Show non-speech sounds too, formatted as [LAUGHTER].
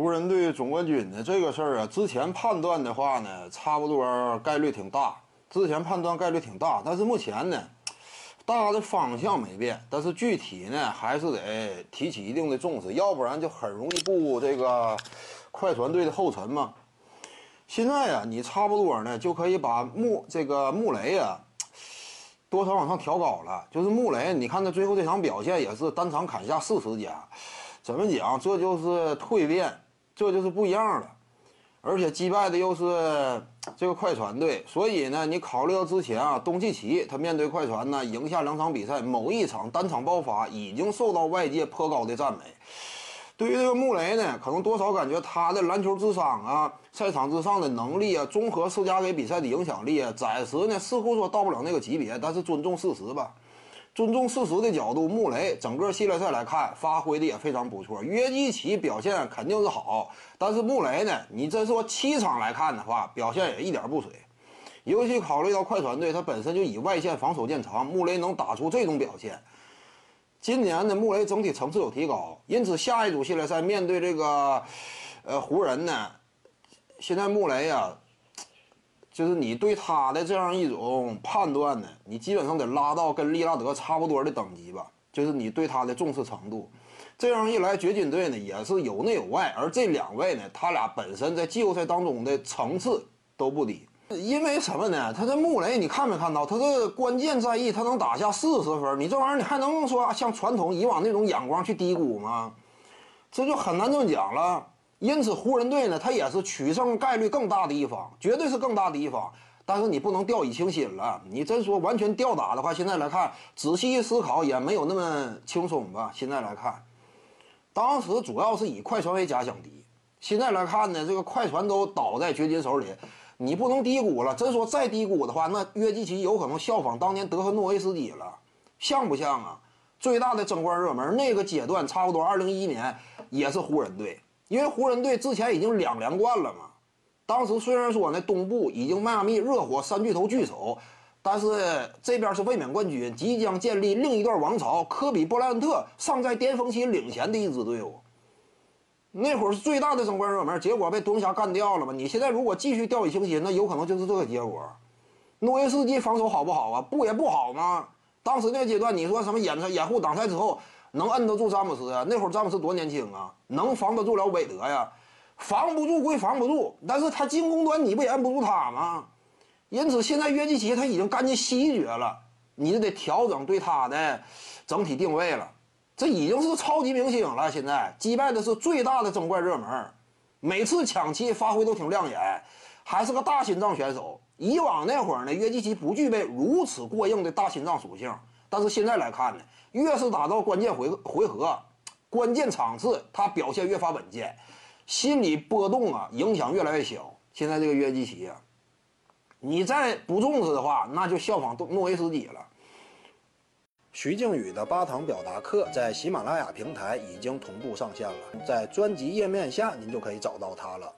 湖人队总冠军的这个事儿啊，之前判断的话呢，差不多概率挺大。之前判断概率挺大，但是目前呢，大的方向没变，但是具体呢，还是得提起一定的重视，要不然就很容易步这个快船队的后尘嘛。现在呀，你差不多呢就可以把穆这个穆雷啊。多少往上调高了，就是穆雷，你看他最后这场表现也是单场砍下四十加，怎么讲？这就是蜕变，这就是不一样了。而且击败的又是 [TSK] 这个快船队，所以呢，你考虑到之前啊，东契奇他面对快船呢，赢下两场比赛，某一场单场爆发，已经受到外界颇高的赞美。对于这个穆雷呢，可能多少感觉他的篮球智商啊，赛场之上的能力啊，综合施加给比赛的影响力啊，暂时呢似乎说到不了那个级别，但是尊重事实吧。尊重事实的角度，穆雷整个系列赛来看，发挥的也非常不错。约基奇表现肯定是好，但是穆雷呢，你真说七场来看的话，表现也一点不水。尤其考虑到快船队，他本身就以外线防守见长，穆雷能打出这种表现。今年的穆雷整体层次有提高，因此下一组系列赛面对这个，呃湖人呢，现在穆雷呀，就是你对他的这样一种判断呢，你基本上得拉到跟利拉德差不多的等级吧，就是你对他的重视程度。这样一来，掘金队呢也是有内有外，而这两位呢，他俩本身在季后赛当中的层次都不低。因为什么呢？他这穆雷，你看没看到？他这关键在役，他能打下四十分。你这玩意儿，你还能说像传统以往那种眼光去低估吗？这就很难这么讲了。因此，湖人队呢，他也是取胜概率更大的一方，绝对是更大的一方。但是你不能掉以轻心了。你真说完全吊打的话，现在来看，仔细一思考，也没有那么轻松吧？现在来看，当时主要是以快船为假想敌。现在来看呢，这个快船都倒在掘金手里。你不能低估了，真说再低估的话，那约基奇有可能效仿当年德和诺维斯基了，像不像啊？最大的争冠热门那个阶段，差不多二零一一年也是湖人队，因为湖人队之前已经两连冠了嘛。当时虽然说呢，东部已经迈阿密热火三巨头聚首，但是这边是卫冕冠军，即将建立另一段王朝，科比布莱恩特尚在巅峰期领衔的一支队伍。那会儿是最大的争冠热门，结果被独行侠干掉了嘛？你现在如果继续掉以轻心，那有可能就是这个结果。诺维斯基防守好不好啊？不也不好吗？当时那阶段，你说什么掩掩护挡拆之后能摁得住詹姆斯啊？那会儿詹姆斯多年轻啊，能防得住了韦德呀？防不住归防不住，但是他进攻端你不也摁不住他吗？因此现在约基奇他已经干进西决了，你就得调整对他的整体定位了。这已经是超级明星了，现在击败的是最大的争冠热门，每次抢七发挥都挺亮眼，还是个大心脏选手。以往那会儿呢，约基奇不具备如此过硬的大心脏属性，但是现在来看呢，越是打到关键回回合、关键场次，他表现越发稳健，心理波动啊影响越来越小。现在这个约基奇啊，你再不重视的话，那就效仿诺维斯基了。徐静宇的八堂表达课在喜马拉雅平台已经同步上线了，在专辑页面下您就可以找到它了。